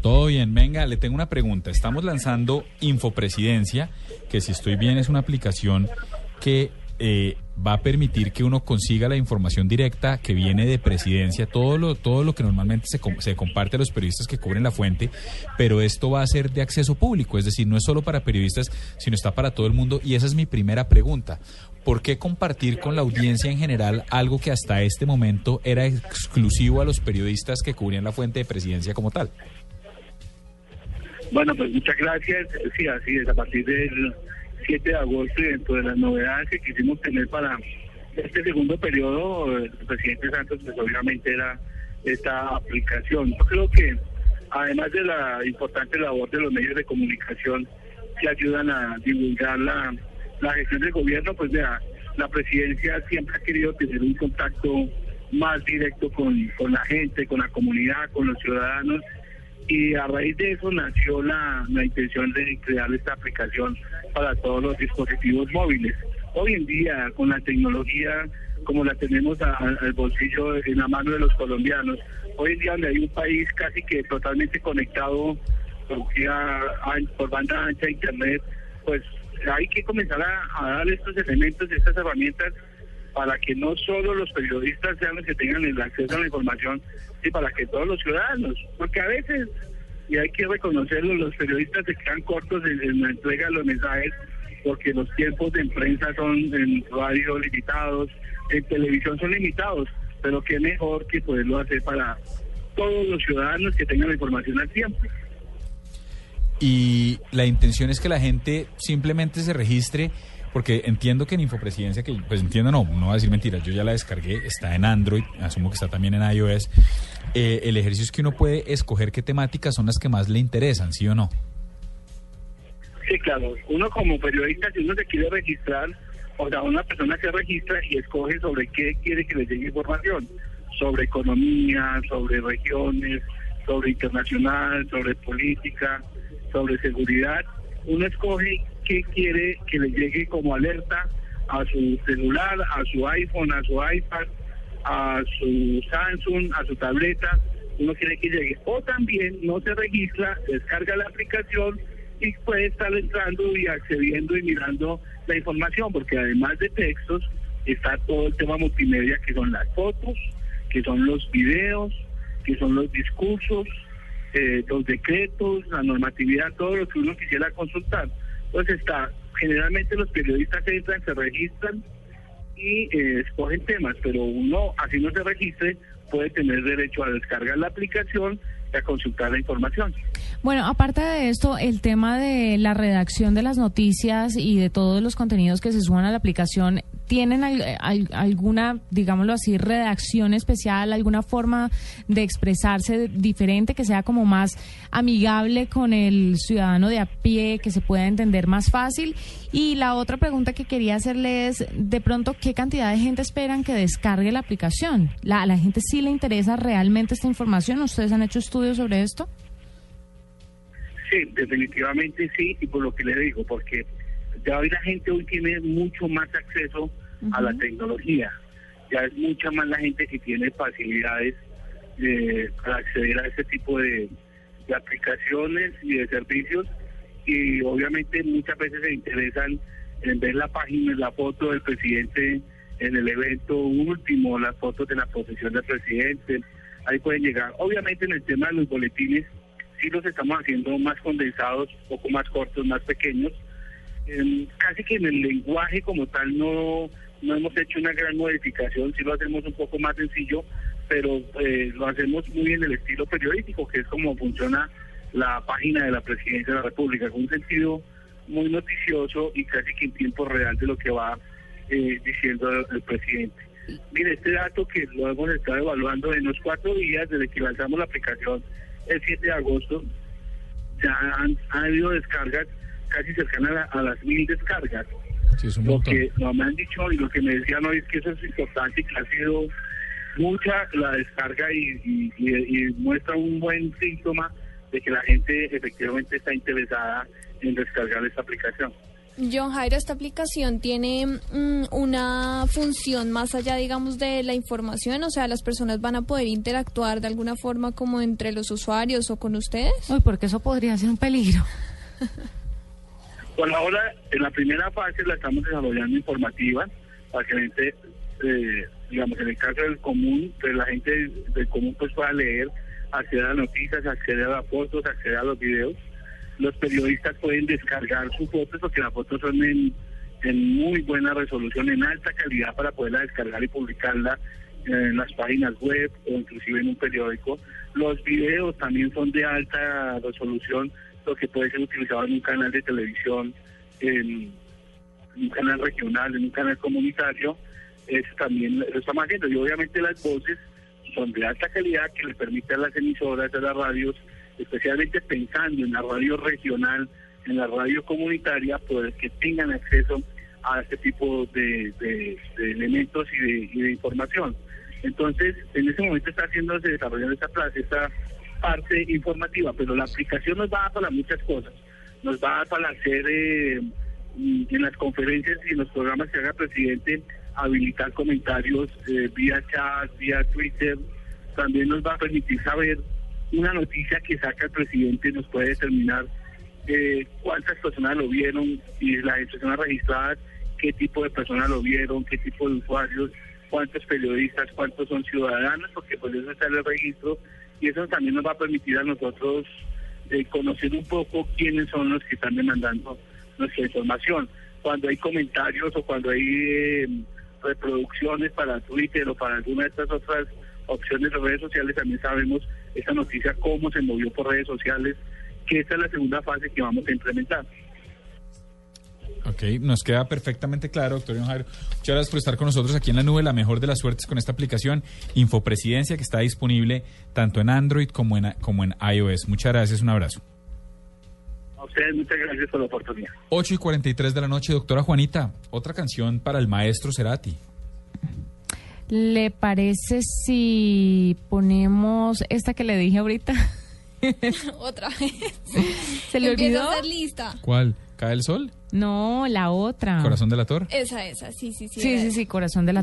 Todo bien, venga, le tengo una pregunta. Estamos lanzando Infopresidencia, que si estoy bien es una aplicación que eh, va a permitir que uno consiga la información directa que viene de presidencia, todo lo, todo lo que normalmente se, se comparte a los periodistas que cubren la fuente, pero esto va a ser de acceso público, es decir, no es solo para periodistas, sino está para todo el mundo. Y esa es mi primera pregunta. ¿Por qué compartir con la audiencia en general algo que hasta este momento era exclusivo a los periodistas que cubrían la fuente de presidencia como tal?
Bueno, pues muchas gracias. Sí, así es. A partir del 7 de agosto y dentro de las novedades que quisimos tener para este segundo periodo, el presidente Santos, pues obviamente era esta aplicación. Yo creo que además de la importante labor de los medios de comunicación que ayudan a divulgar la, la gestión del gobierno, pues vea, la presidencia siempre ha querido tener un contacto más directo con, con la gente, con la comunidad, con los ciudadanos y a raíz de eso nació la, la intención de crear esta aplicación para todos los dispositivos móviles. Hoy en día, con la tecnología como la tenemos a- a- al bolsillo en la mano de los colombianos, hoy en día donde hay un país casi que totalmente conectado por, banda ancha de internet, pues hay que comenzar a, a dar estos elementos, estas herramientas para que no solo los periodistas sean los que tengan el acceso a la información, sino para que todos los ciudadanos, porque a veces, y hay que reconocerlo, los periodistas se quedan cortos en, en la entrega de los mensajes, porque los tiempos de prensa son en radio limitados, en televisión son limitados, pero qué mejor que poderlo hacer para todos los ciudadanos que tengan la información al tiempo.
Y la intención es que la gente simplemente se registre, porque entiendo que en Infopresidencia, que pues entiendo, no, no voy a decir mentiras, yo ya la descargué, está en Android, asumo que está también en iOS. Eh, el ejercicio es que uno puede escoger qué temáticas son las que más le interesan, ¿sí o no?
Sí, claro. Uno como periodista, si uno se quiere registrar, o sea, una persona se registra y escoge sobre qué quiere que le llegue información, sobre economía, sobre regiones, sobre internacional, sobre política, sobre seguridad. Uno escoge qué quiere que le llegue como alerta a su celular, a su iPhone, a su iPad, a su Samsung, a su tableta. Uno quiere que llegue. O también no se registra, descarga la aplicación y puede estar entrando y accediendo y mirando la información, porque además de textos está todo el tema multimedia que son las fotos, que son los videos, que son los discursos, eh, los decretos, la normatividad, todo lo que uno quisiera consultar. Entonces está, generalmente los periodistas entran, se registran y eh, escogen temas, pero uno, así no se registre, puede tener derecho a descargar la aplicación y a consultar la información.
Bueno, aparte de esto, el tema de la redacción de las noticias y de todos los contenidos que se suban a la aplicación, ¿tienen alguna, digámoslo así, redacción especial, alguna forma de expresarse diferente que sea como más amigable con el ciudadano de a pie, que se pueda entender más fácil? Y la otra pregunta que quería hacerle es, de pronto, ¿qué cantidad de gente esperan que descargue la aplicación? ¿La, ¿A la gente sí le interesa realmente esta información? ¿Ustedes han hecho estudios sobre esto?
Sí, definitivamente sí, y por lo que le digo, porque ya hoy la gente hoy tiene mucho más acceso a la tecnología, ya es mucha más la gente que tiene facilidades eh, para acceder a ese tipo de, aplicaciones y de servicios, y obviamente muchas veces se interesan en ver la página, la foto del presidente en el evento último, las fotos de la posesión del presidente, ahí pueden llegar. Obviamente en el tema de los boletines, sí los estamos haciendo más condensados, un poco más cortos, más pequeños. Em, casi que en el lenguaje como tal no, no hemos hecho una gran modificación, sí lo hacemos un poco más sencillo, pero eh, lo hacemos muy en el estilo periodístico, que es como funciona la página de la Presidencia de la República, con un sentido muy noticioso y casi que en tiempo real de lo que va eh, diciendo el, presidente. Mire, este dato que lo hemos estado evaluando en los cuatro días desde que lanzamos la aplicación el 7 de agosto ya han, ha habido descargas casi cercanas a, las mil descargas. lo que no me han dicho y lo que me decían hoy es que eso es importante y que ha sido mucha la descarga y, y muestra un buen síntoma de que la gente efectivamente está interesada en descargar esta aplicación.
John Jairo, esta aplicación tiene mm, una función más allá, digamos, de la información, o sea, las personas van a poder interactuar de alguna forma como entre los usuarios o con ustedes.
Uy, porque eso podría ser un peligro.
Por ahora, en la primera fase la estamos desarrollando informativa para que la gente, eh, digamos, en el caso del común, pues la gente del común pues pueda leer, acceder a noticias, acceder a las fotos, acceder a los videos los periodistas pueden descargar sus fotos porque las fotos son en, muy buena resolución, en alta calidad para poderla descargar y publicarla en las páginas web o inclusive en un periódico. Los videos también son de alta resolución, lo que puede ser utilizado en un canal de televisión, en un canal regional, en un canal comunitario. Eso también lo estamos haciendo. Y obviamente las voces son de alta calidad que le permiten a las emisoras, a las radios, especialmente pensando en la radio regional, en la radio comunitaria, pues que tengan acceso a este tipo de, elementos y de, información. Entonces, en ese momento está haciéndose desarrollando esta, esta parte informativa, pero la aplicación nos va a dar para muchas cosas. Nos va a dar para hacer eh, en las conferencias y en los programas que haga presidente, habilitar comentarios eh, vía chat, vía Twitter. También nos va a permitir saber una noticia que saca el presidente nos puede determinar eh, cuántas personas lo vieron y las personas registradas, qué tipo de personas lo vieron, qué tipo de usuarios, cuántos periodistas, cuántos son ciudadanos, porque pues eso está el registro y eso también nos va a permitir a nosotros eh, conocer un poco quiénes son los que están demandando nuestra información. Cuando hay comentarios o cuando hay eh, reproducciones para Twitter o para alguna de estas otras opciones de redes sociales, también sabemos esta noticia, cómo se movió por redes sociales, que esta es la segunda fase que vamos a implementar.
Ok, nos queda perfectamente claro, doctor Jairo. Muchas gracias por estar con nosotros aquí en la nube. La mejor de las suertes con esta aplicación Infopresidencia que está disponible tanto en Android como en, como en iOS. Muchas gracias, un abrazo.
A ustedes, muchas gracias por la oportunidad.
8 y 43 de la noche, doctora Juanita. Otra canción para el maestro Cerati.
¿Le parece si ponemos esta que le dije ahorita?
otra vez.
¿Se le olvidó?
A lista.
¿Cuál? ¿Cae el sol?
No, la otra.
¿Corazón de la Tor?
Esa, esa, sí, sí, sí.
Sí, sí, sí, Corazón
de la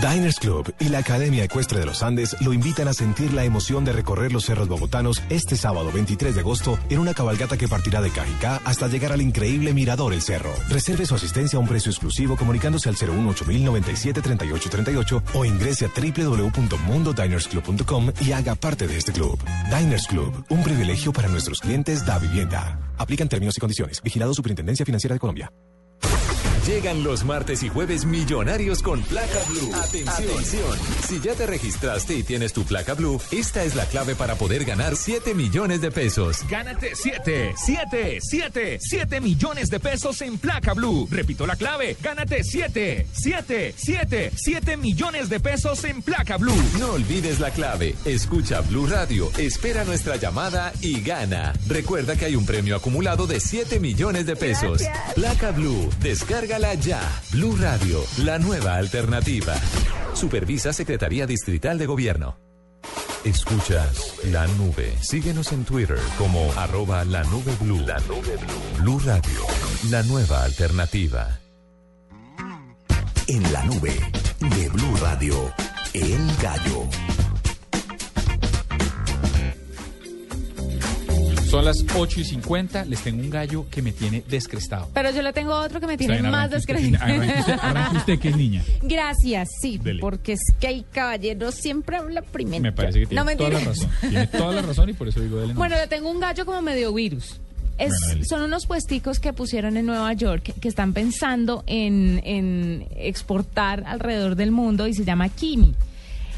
Diners Club y la Academia Ecuestre de los Andes lo invitan a sentir la emoción de recorrer los cerros bogotanos este sábado 23 de agosto en una cabalgata que partirá de Cajicá hasta llegar al increíble Mirador El Cerro. Reserve su asistencia a un precio exclusivo comunicándose al 018-097-3838 o ingrese a www.mundodinersclub.com y haga parte de este club. Diners Club, un privilegio para nuestros clientes da vivienda. Aplican términos y condiciones. Vigilado Superintendencia Financiera de Colombia.
Llegan los martes y jueves millonarios con placa blue. Atención. Si ya te registraste y tienes tu placa blue, esta es la clave para poder ganar 7 millones de pesos.
Gánate 7, 7, 7, 7 millones de pesos en placa blue. Repito la clave. Gánate 7, 7, 7, 7 millones de pesos en placa blue.
No olvides la clave. Escucha Blue Radio, espera nuestra llamada y gana. Recuerda que hay un premio acumulado de 7 millones de pesos. Placa Blue, ya. Blue Radio, la nueva alternativa. Supervisa Secretaría Distrital de Gobierno. Escuchas la nube. Síguenos en Twitter como arroba la nube. La nube blue. Blue Radio, la nueva alternativa.
En la nube de Blue Radio, El Gallo.
Son las 8 y 50, les tengo un gallo que me tiene descrestado.
Pero yo le tengo otro que me tiene más
arranque usted, arranque usted, arranque usted que es niña.
Gracias, sí,
Dele.
porque es que el caballero siempre habla primero.
Me parece que tiene
no,
toda la razón. Tiene toda la razón y por eso digo dele no.
Bueno, le tengo un gallo como medio virus. Es-
Bueno,
son unos puesticos que pusieron en Nueva York que, que están pensando en, en exportar alrededor del mundo y se llama Kimi.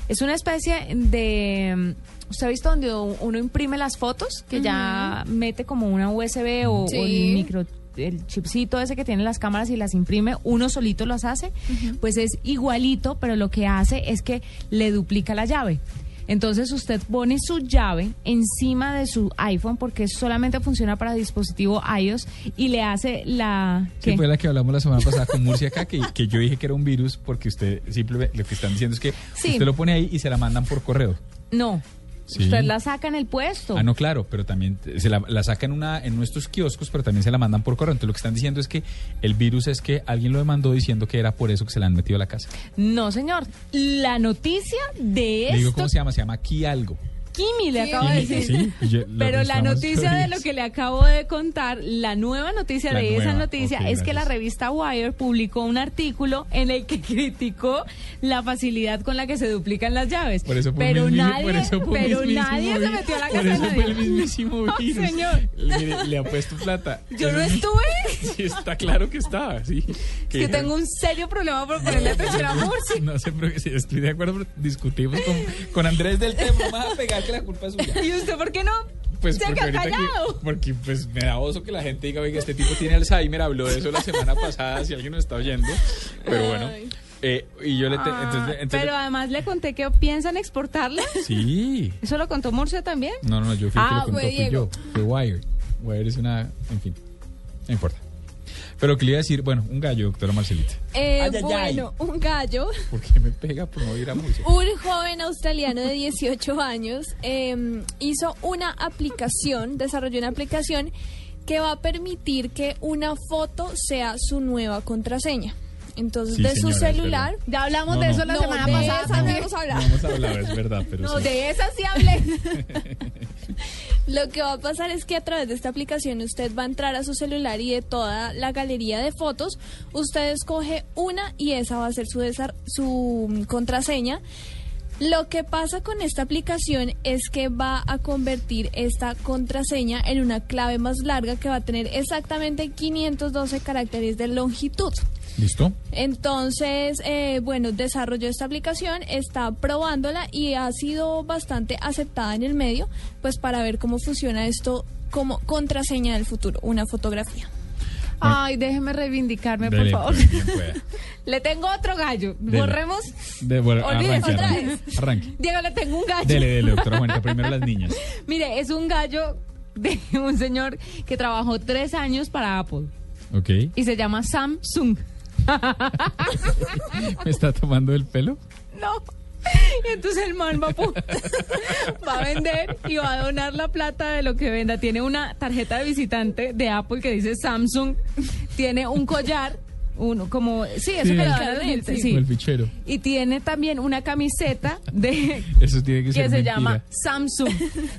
Es una especie de... ¿Usted ha visto donde uno imprime las fotos? Que ya mete como una USB o, el micro el chipcito ese que tiene las cámaras y las imprime, uno solito los hace, pues es igualito, pero lo que hace es que le duplica la llave. Entonces usted pone su llave encima de su iPhone porque solamente funciona para dispositivo iOS y le hace la...
Sí,
¿qué?
fue la que hablamos la semana pasada con Murcia acá, que, que yo dije que era un virus porque usted simplemente lo que están diciendo es que
Sí.
usted lo pone ahí y se la mandan por correo.
No,
Sí.
usted la saca en el puesto.
Ah, no, claro, pero también se la, la sacan una, en nuestros kioscos, pero también se la mandan por correo. Entonces lo que están diciendo es que el virus es que alguien lo demandó diciendo que era por eso que se la han metido a la casa.
No, señor. La noticia de
Le digo
esto...
cómo se llama, se llama aquí algo.
Kimi le acabo de decir.
sí, yo-
Pero la noticia de lo que le acabo de contar, la nueva noticia
La
de esa
nueva,
noticia
ok,
es que la
gracias.
revista Wire publicó un artículo en el que criticó la facilidad con la que se duplican las llaves.
Por eso
pero
el mismi-
nadie,
por eso
pero nadie se metió a la casa de nadie.
el mismísimo
No,
virus.
señor.
Mire, le ha puesto plata.
Yo no
Es-
estuve.
Sí, está claro que está, sí.
Es que tengo un serio problema por ponerle atención a Murcia.
No sé, pero estoy de acuerdo, discutimos con, con Andrés del tema. Vamos a pegar que la culpa es suya.
¿Y usted por qué no?
Pues
se
porque ahorita que-
callado.
porque pues me da oso que la gente diga, oiga, este tipo tiene Alzheimer, habló de eso la semana pasada, si alguien nos está oyendo. Pero bueno. eh, y yo le te-
Ah,
entonces, entonces-
pero además le conté que piensan exportarla.
Sí.
¿Eso lo contó Murcia también?
No, no, yo fui el que
Ah,
lo contó,
fue
fui yo. Fue Wire. Wire es una, en fin, no importa. Pero que le iba a decir, bueno, un gallo, doctora Marcelita.
Eh,
Ay, ay, ay.
bueno, un gallo,
¿Por qué me pega por no ir a música?
un joven australiano de 18 años eh, hizo una aplicación, desarrolló una aplicación que va a permitir que una foto sea su nueva contraseña. Entonces,
Sí,
de su
señora,
celular.
Ya hablamos
No,
de
no.
eso la
No,
semana
de
pasada.
esa no hemos
No
hablado.
hemos hablado, es verdad, pero
No,
sí.
de esa sí hablé.
Lo que va a pasar es que a través de esta aplicación usted va a entrar a su celular y de toda la galería de fotos, usted escoge una y esa va a ser su, contraseña. Lo que pasa con esta aplicación es que va a convertir esta contraseña en una clave más larga que va a tener exactamente 512 caracteres de longitud.
¿Listo?
Entonces, eh, bueno, desarrolló esta aplicación, está probándola y ha sido bastante aceptada en el medio, pues para ver cómo funciona esto como contraseña del futuro, una fotografía.
Ay, déjeme reivindicarme,
Dele,
por favor.
pues.
Le tengo otro gallo.
Dele.
Borremos.
De, bueno,
Olvide,
arranque,
otra
arranque,
vez.
arranque.
Diego, le tengo un gallo.
Dele, dele, doctora Juanita, primero las niñas.
Mire, es un gallo de un señor que trabajó tres años para Apple
Ok.
y se llama Samsung.
¿Me está tomando el pelo?
No. Y entonces el man va a, va a vender y va a donar la plata de lo que venda. Tiene una tarjeta de visitante de Apple que dice Samsung. Tiene un collar, uno como, sí, eso
Sí,
que le la gente, sí.
El fichero.
Y tiene también una camiseta de
Eso tiene que ser
que se
mentira.
llama Samsung.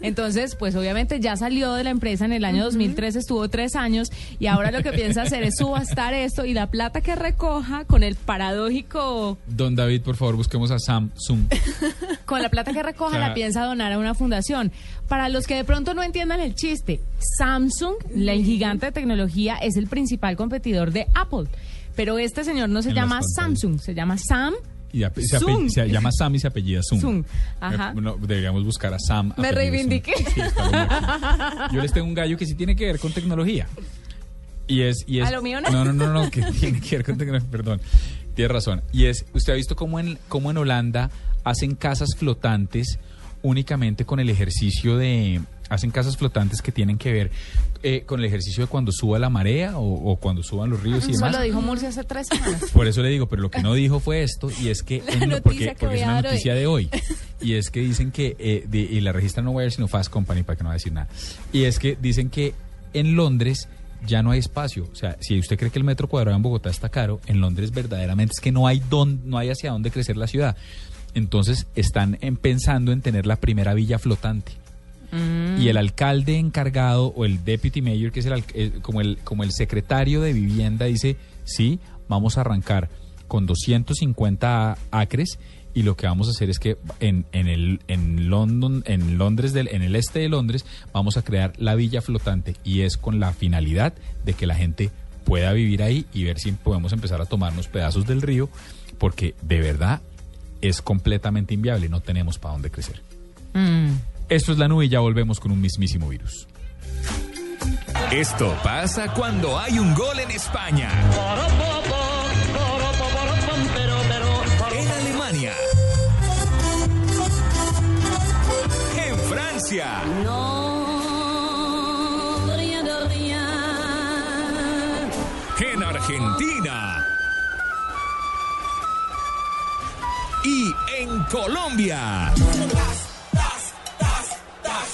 Entonces, pues obviamente ya salió de la empresa en el año 2003, estuvo tres años y ahora lo que piensa hacer es subastar esto y la plata que recoja con el paradójico,
Don David, por favor, busquemos a Samsung.
con la plata que recoja la piensa donar a una fundación. Para los que de pronto no entiendan el chiste, Samsung, la- el gigante de tecnología, es el principal competidor de Apple. Pero este señor no se
En
llama. Samsung, se llama Sam.
Y se, ape-
Zoom.
se llama Sam y se apellida Zoom.
Zoom. Ajá.
Eh, bueno, deberíamos buscar a Sam.
Me reivindiqué.
Sí. Yo les tengo un gallo que sí tiene que ver con tecnología. Y es, y es
¿A lo mío no?
No, no, no, no, que tiene que ver con tecnología, perdón. Tiene razón. Y es, usted ha visto cómo en, cómo en Holanda hacen casas flotantes únicamente con el ejercicio de hacen casas flotantes que tienen que ver eh, con el ejercicio de cuando suba la marea o, o cuando suban los ríos y
Eso
demás.
lo dijo Murcia hace tres semanas.
Por eso le digo, pero lo que no dijo fue esto, y es que,
La
en-
noticia
porque,
que
porque es una
hoy.
noticia de hoy, y es que dicen que, eh, de- y la registra no Wire sino Fast Company, para que no va a decir nada, y es que dicen que en Londres ya no hay espacio, o sea, si usted cree que el metro cuadrado en Bogotá está caro, en Londres verdaderamente es que no hay, don, no hay hacia dónde crecer la ciudad. Entonces están en- pensando en tener la primera villa flotante y el alcalde encargado o el deputy mayor, que es el, eh, como, el, como el secretario de vivienda, dice, sí, vamos a arrancar con 250 acres y lo que vamos a hacer es que en, en, el, en, London, en, Londres del, en el este de Londres vamos a crear la villa flotante y es con la finalidad de que la gente pueda vivir ahí y ver si podemos empezar a tomarnos pedazos del río porque de verdad es completamente inviable, no tenemos para dónde crecer. Esto es la nube y ya volvemos con un mismísimo virus.
Esto pasa cuando hay un gol en España. En Alemania. En Francia. En Argentina. Y en Colombia.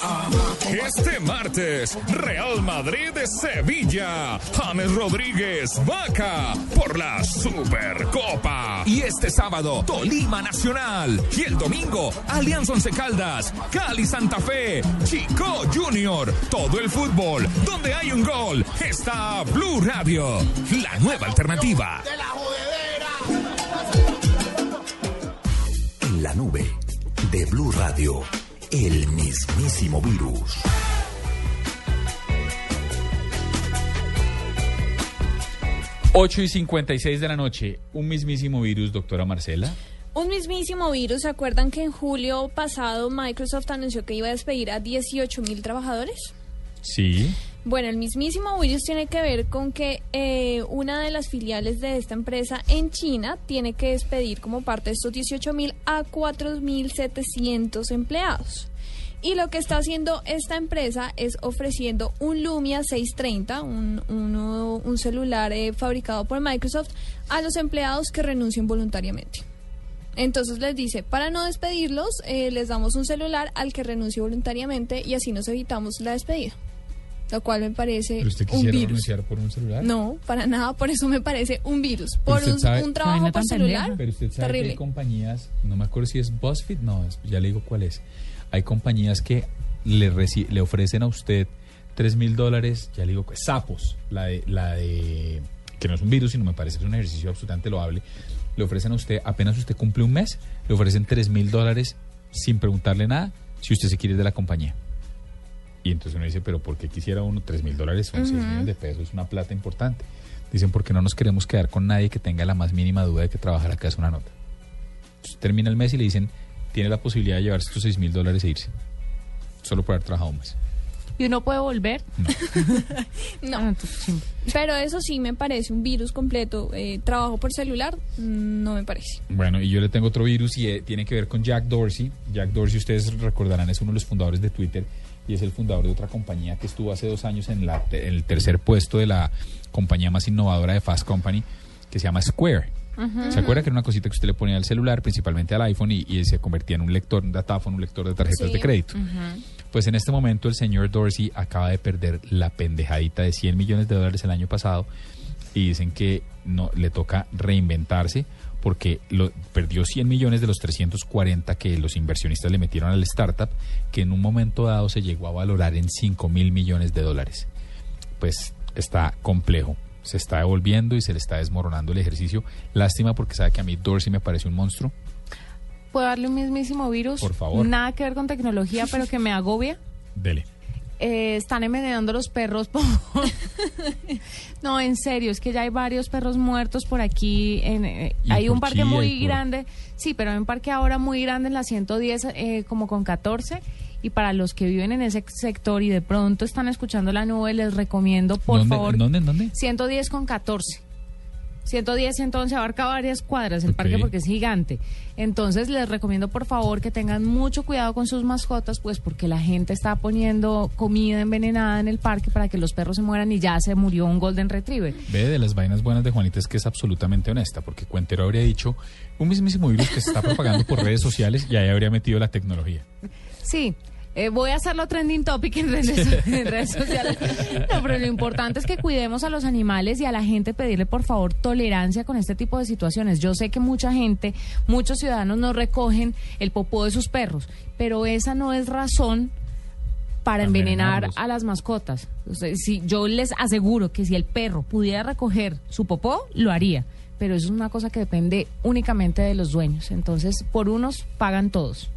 Este martes, Real Madrid de Sevilla, James Rodríguez Vaca por la Supercopa. Y este sábado, Tolima Nacional. Y el domingo, Alianza Once Caldas, Cali Santa Fe, Chico Junior. Todo el fútbol, donde hay un gol, está Blue Radio, la nueva alternativa.
En la nube de Blue Radio, el mismísimo virus.
Ocho y 56 de la noche, un mismísimo virus, doctora Marcela.
Un mismísimo virus, ¿se acuerdan que en julio pasado Microsoft anunció que iba a despedir a 18 mil trabajadores?
Sí.
Bueno, el mismísimo virus tiene que ver con que eh, una de las filiales de esta empresa en China tiene que despedir como parte de estos 18 mil a 4.700 empleados. Y lo que está haciendo esta empresa es ofreciendo un Lumia 630, un, un celular eh, fabricado por Microsoft, a los empleados que renuncien voluntariamente. Entonces les dice, para no despedirlos, eh, les damos un celular al que renuncie voluntariamente y así nos evitamos la despedida. Lo cual me parece
¿Pero usted
un
quisiera
virus.
renunciar por un celular?
No, para nada, por eso me parece un virus. Por un,
sabe-
un trabajo por celular.
Pero usted sabe que
terrible.
hay compañías, no me acuerdo si es BuzzFeed, no, ya le digo cuál es. Hay compañías que le, reci- le ofrecen a usted 3 mil dólares, ya le digo, sapos, la de, la de, que no es un virus, sino me parece que es un ejercicio absolutamente loable. Le ofrecen a usted, apenas usted cumple un mes, le ofrecen 3 mil dólares sin preguntarle nada, si usted se quiere ir de la compañía. Y entonces uno dice, pero ¿por qué quisiera uno 3 mil dólares? Son 6
Ujú.
millones de pesos, es una plata importante. Dicen, porque no nos queremos quedar con nadie que tenga la más mínima duda de que trabajar acá es una nota. Entonces, termina el mes y le dicen, tiene la posibilidad de llevarse estos 6 mil dólares e irse. Solo por haber trabajado un mes.
¿Y uno puede volver?
No. Pero eso sí me parece un virus completo. Eh, trabajo por celular, no me parece.
Bueno, y yo le tengo otro virus y eh, tiene que ver con Jack Dorsey. Jack Dorsey, ustedes recordarán, es uno de los fundadores de Twitter y es el fundador de otra compañía que estuvo hace dos años en, la, en el tercer puesto de la compañía más innovadora de Fast Company, que se llama Square. ¿Se acuerda que era una cosita que usted le ponía al celular, principalmente al iPhone, y, y se convertía en un lector, un datáfono, un lector de tarjetas
Sí.
de crédito? Pues en este momento el señor Dorsey acaba de perder la pendejadita de 100 millones de dólares el año pasado y dicen que no le toca reinventarse porque lo, perdió 100 millones de los 340 que los inversionistas le metieron al startup, que en un momento dado se llegó a valorar en 5 mil millones de dólares. Pues está complejo, se está devolviendo y se le está desmoronando el ejercicio. Lástima porque sabe que a mí Dorsey me parece un monstruo.
¿Puedo darle un mismísimo virus?
Por favor.
Nada que ver con tecnología, pero que me agobia.
Dele.
Eh, están envenenando los perros. por- no, en serio, es que ya hay varios perros muertos por aquí. En, eh, hay un parque muy grande. Sí, pero hay un parque ahora muy grande en la 110, eh, como con 14. Y para los que viven en ese sector y de pronto están escuchando la nube, les recomiendo, por
¿Dónde-
favor.
en dónde, en dónde?
110 con 14. 110, 111 abarca varias cuadras el parque porque es gigante. Entonces les recomiendo por favor que tengan mucho cuidado con sus mascotas, pues porque la gente está poniendo comida envenenada en el parque para que los perros se mueran y ya se murió un golden retriever.
Ve de las vainas buenas de Juanita es que es absolutamente honesta, porque Cuentero habría dicho un mismísimo virus que se está propagando por redes sociales y ahí habría metido la tecnología.
Sí. Eh, voy a hacerlo trending topic en redes, en redes sociales. No, pero lo importante es que cuidemos a los animales y a la gente pedirle por favor tolerancia con este tipo de situaciones. Yo sé que mucha gente, muchos ciudadanos no recogen el popó de sus perros, pero esa no es razón para envenenar a las mascotas. O sea, si, yo les aseguro que si el perro pudiera recoger su popó, lo haría. Pero eso es una cosa que depende únicamente de los dueños. Entonces, por unos pagan todos.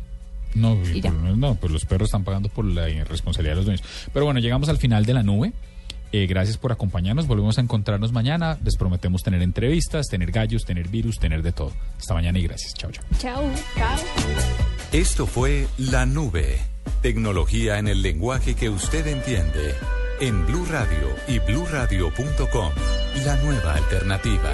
No,
Y ya.
pues, no, pues los perros están pagando por la irresponsabilidad de los dueños. Pero bueno, llegamos al final de la nube. Eh, gracias por acompañarnos. Volvemos a encontrarnos mañana. Les prometemos tener entrevistas, tener gallos, tener virus, tener de todo. Hasta mañana y gracias. Chao, chao.
Chao. Chao.
Esto fue La Nube. Tecnología en el lenguaje que usted entiende. En Blue Radio y bluradio.com. La nueva alternativa.